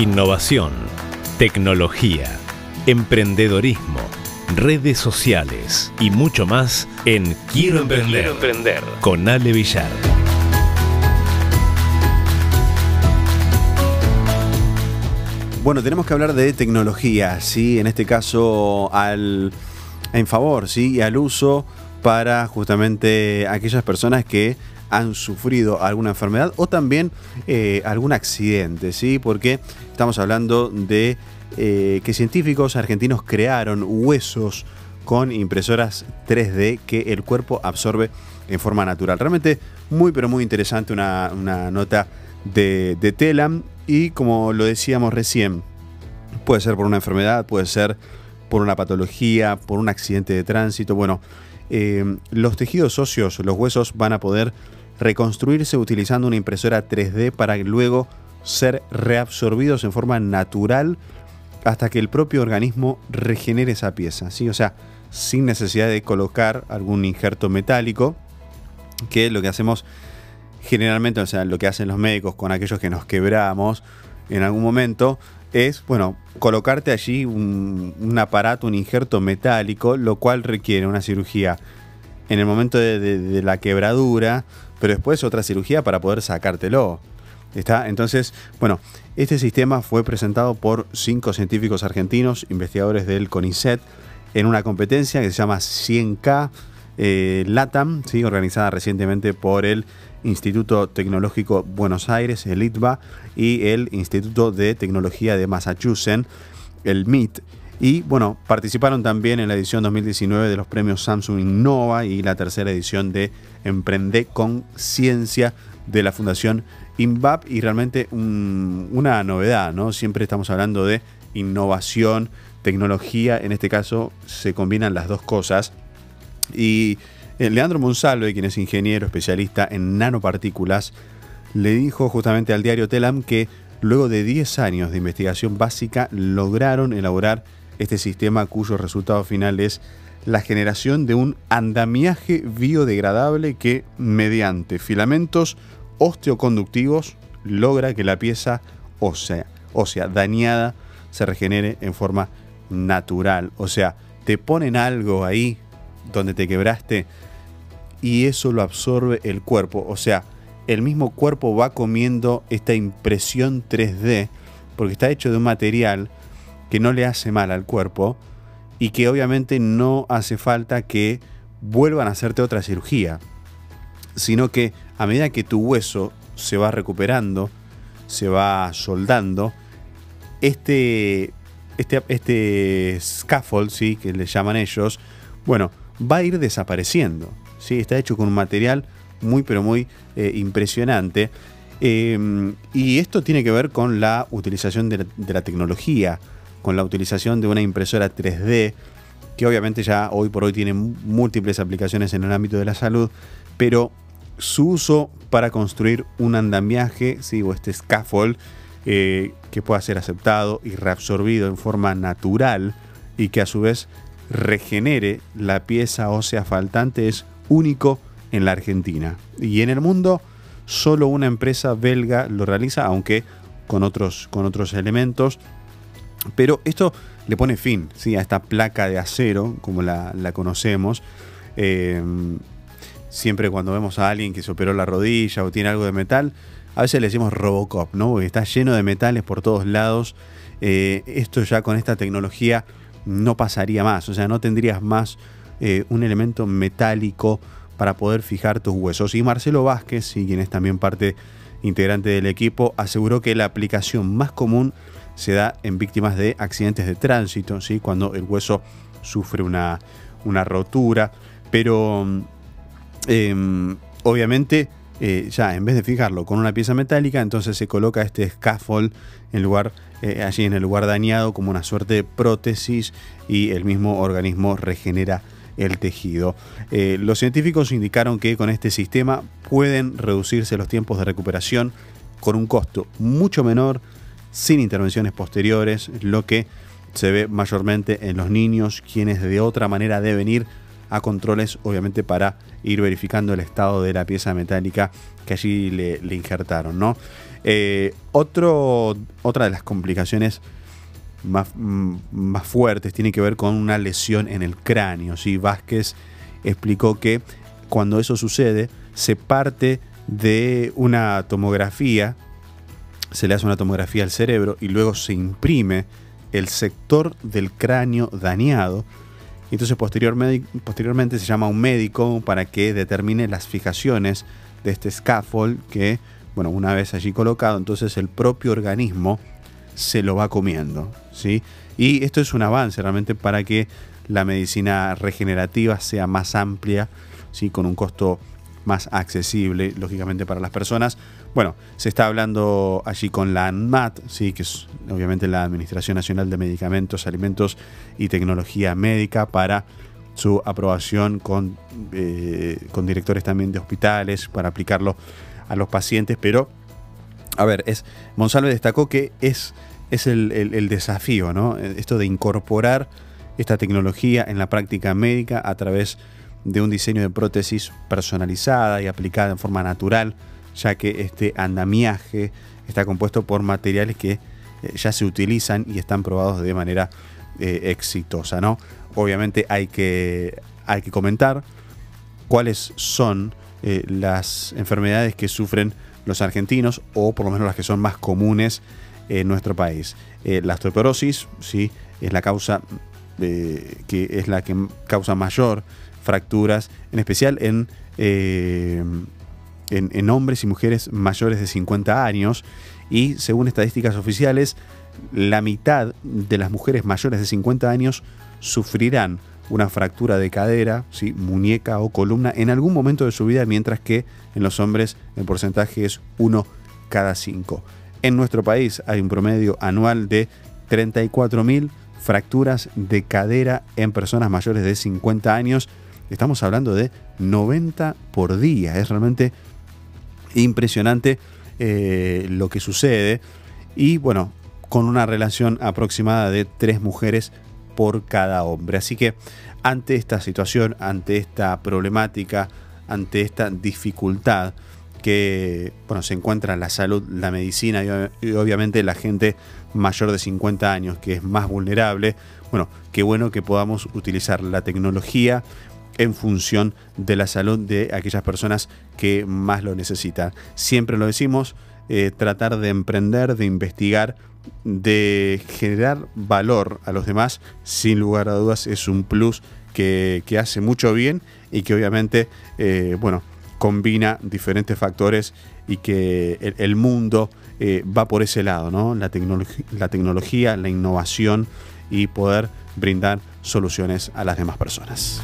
Innovación, tecnología, emprendedorismo, redes sociales y mucho más en Quiero Emprender, emprender. con Ale Villar. Bueno, tenemos que hablar de tecnología, ¿sí? En este caso, al, en favor, ¿sí? Y al uso para justamente aquellas personas que han sufrido alguna enfermedad o también eh, algún accidente, ¿sí? Porque estamos hablando de eh, que científicos argentinos crearon huesos con impresoras 3D que el cuerpo absorbe en forma natural. Realmente muy pero muy interesante una, nota de, de Telam y como lo decíamos recién, puede ser por una enfermedad, puede ser por una patología, por un accidente de tránsito. Bueno, eh, los tejidos óseos, los huesos, van a poder reconstruirse utilizando una impresora 3D para luego ser reabsorbidos en forma natural hasta que el propio organismo regenere esa pieza, ¿sí? O sea, sin necesidad de colocar algún injerto metálico, que lo que hacemos generalmente, o sea, lo que hacen los médicos con aquellos que nos quebramos en algún momento, es, bueno, colocarte allí un, aparato, un injerto metálico, lo cual requiere una cirugía en el momento de la quebradura, pero después otra cirugía para poder sacártelo. ¿Está? Entonces, bueno, este sistema fue presentado por cinco científicos argentinos, investigadores del CONICET, en una competencia que se llama 100K eh, LATAM, ¿sí? organizada recientemente por el Instituto Tecnológico Buenos Aires, el ITBA, y el Instituto de Tecnología de Massachusetts, el MIT. Y bueno, participaron también en la edición 2019 de los premios Samsung Innova y la tercera edición de Emprende con Ciencia de la Fundación INVAP y realmente una novedad, ¿no? Siempre estamos hablando de innovación, tecnología, en este caso se combinan las dos cosas. Y eh, Leandro Monsalve, quien es ingeniero especialista en nanopartículas, le dijo justamente al diario Telam que luego de 10 años de investigación básica lograron elaborar este sistema cuyo resultado final es la generación de un andamiaje biodegradable que mediante filamentos osteoconductivos logra que la pieza ósea, dañada se regenere en forma natural. O sea, te ponen algo ahí donde te quebraste y eso lo absorbe el cuerpo. O sea, el mismo cuerpo va comiendo esta impresión 3D porque está hecho de un material que no le hace mal al cuerpo y que obviamente no hace falta que vuelvan a hacerte otra cirugía, sino que a medida que tu hueso se va recuperando, se va soldando, este, este, este scaffold, ¿sí? que le llaman ellos, bueno, va a ir desapareciendo. ¿sí? Está hecho con un material muy pero muy eh, impresionante. Em, y esto tiene que ver con la utilización de la tecnología con la utilización de una impresora 3D, que obviamente ya hoy por hoy tiene múltiples aplicaciones en el ámbito de la salud, pero su uso para construir un andamiaje, ¿sí? o este scaffold, eh, que pueda ser aceptado y reabsorbido en forma natural y que a su vez regenere la pieza ósea faltante es único en la Argentina. Y en el mundo solo una empresa belga lo realiza, aunque con otros, con otros elementos pero esto le pone fin ¿sí? a esta placa de acero, como la, conocemos. Eh, siempre cuando vemos a alguien que se operó la rodilla o tiene algo de metal, a veces le decimos Robocop, ¿no? Porque está lleno de metales por todos lados. Eh, esto ya con esta tecnología no pasaría más, o sea, no tendrías más eh, un elemento metálico para poder fijar tus huesos. Y Marcelo Vázquez, quien es también parte integrante del equipo, aseguró que la aplicación más común se da en víctimas de accidentes de tránsito, ¿sí? cuando el hueso sufre una, rotura, pero em, obviamente eh, ya en vez de fijarlo con una pieza metálica, entonces se coloca este scaffold en lugar, eh, allí en el lugar dañado como una suerte de prótesis y el mismo organismo regenera el tejido. Eh, los científicos indicaron que con este sistema pueden reducirse los tiempos de recuperación con un costo mucho menor sin intervenciones posteriores, lo que se ve mayormente en los niños, quienes de otra manera deben ir a controles, obviamente para ir verificando el estado de la pieza metálica que allí le, injertaron. ¿no? Eh, otra de las complicaciones más, mm, más, fuertes tiene que ver con una lesión en el cráneo. ¿sí? Vázquez explicó que cuando eso sucede, se parte de una tomografía, se le hace una tomografía al cerebro y luego se imprime el sector del cráneo dañado. Entonces posteriormente se llama a un médico para que determine las fijaciones de este scaffold que, bueno, una vez allí colocado, entonces el propio organismo se lo va comiendo. ¿sí? Y esto es un avance realmente para que la medicina regenerativa sea más amplia, ¿sí? con un costo más accesible, lógicamente, para las personas. Bueno, se está hablando allí con la ANMAT, ¿sí? que es obviamente la Administración Nacional de Medicamentos, Alimentos y Tecnología Médica, para su aprobación con, eh, con directores también de hospitales, para aplicarlo a los pacientes, pero, a ver, es, Monsalve destacó que es, es el, el desafío, ¿no? Esto de incorporar esta tecnología en la práctica médica a través de un diseño de prótesis personalizada y aplicada en forma natural, ya que este andamiaje está compuesto por materiales que eh, ya se utilizan y están probados de manera eh, exitosa. ¿no? Obviamente hay que, hay que comentar cuáles son eh, las enfermedades que sufren los argentinos o por lo menos las que son más comunes en nuestro país. la osteoporosis ¿sí? es la causa que es la que causa mayor fracturas, en especial en, eh, en, hombres y mujeres mayores de 50 años. Y según estadísticas oficiales, la mitad de las mujeres mayores de 50 años sufrirán una fractura de cadera, ¿sí? muñeca o columna en algún momento de su vida, mientras que en los hombres el porcentaje es 1 cada 5. En nuestro país hay un promedio anual de 34.000 fracturas de cadera en personas mayores de 50 años Estamos hablando de 90 por día. Es realmente impresionante eh, lo que sucede. Y bueno, con una relación aproximada de tres mujeres por cada hombre. Así que ante esta situación, ante esta problemática, ante esta dificultad que bueno, se encuentra la salud, la medicina y, obviamente la gente mayor de 50 años que es más vulnerable, bueno, qué bueno que podamos utilizar la tecnología en función de la salud de aquellas personas que más lo necesitan. Siempre lo decimos, eh, tratar de emprender, de investigar, de generar valor a los demás, sin lugar a dudas es un plus que, hace mucho bien y que obviamente, eh, bueno, combina diferentes factores y que el, mundo eh, va por ese lado, ¿no? La, la tecnología, la innovación y poder brindar soluciones a las demás personas.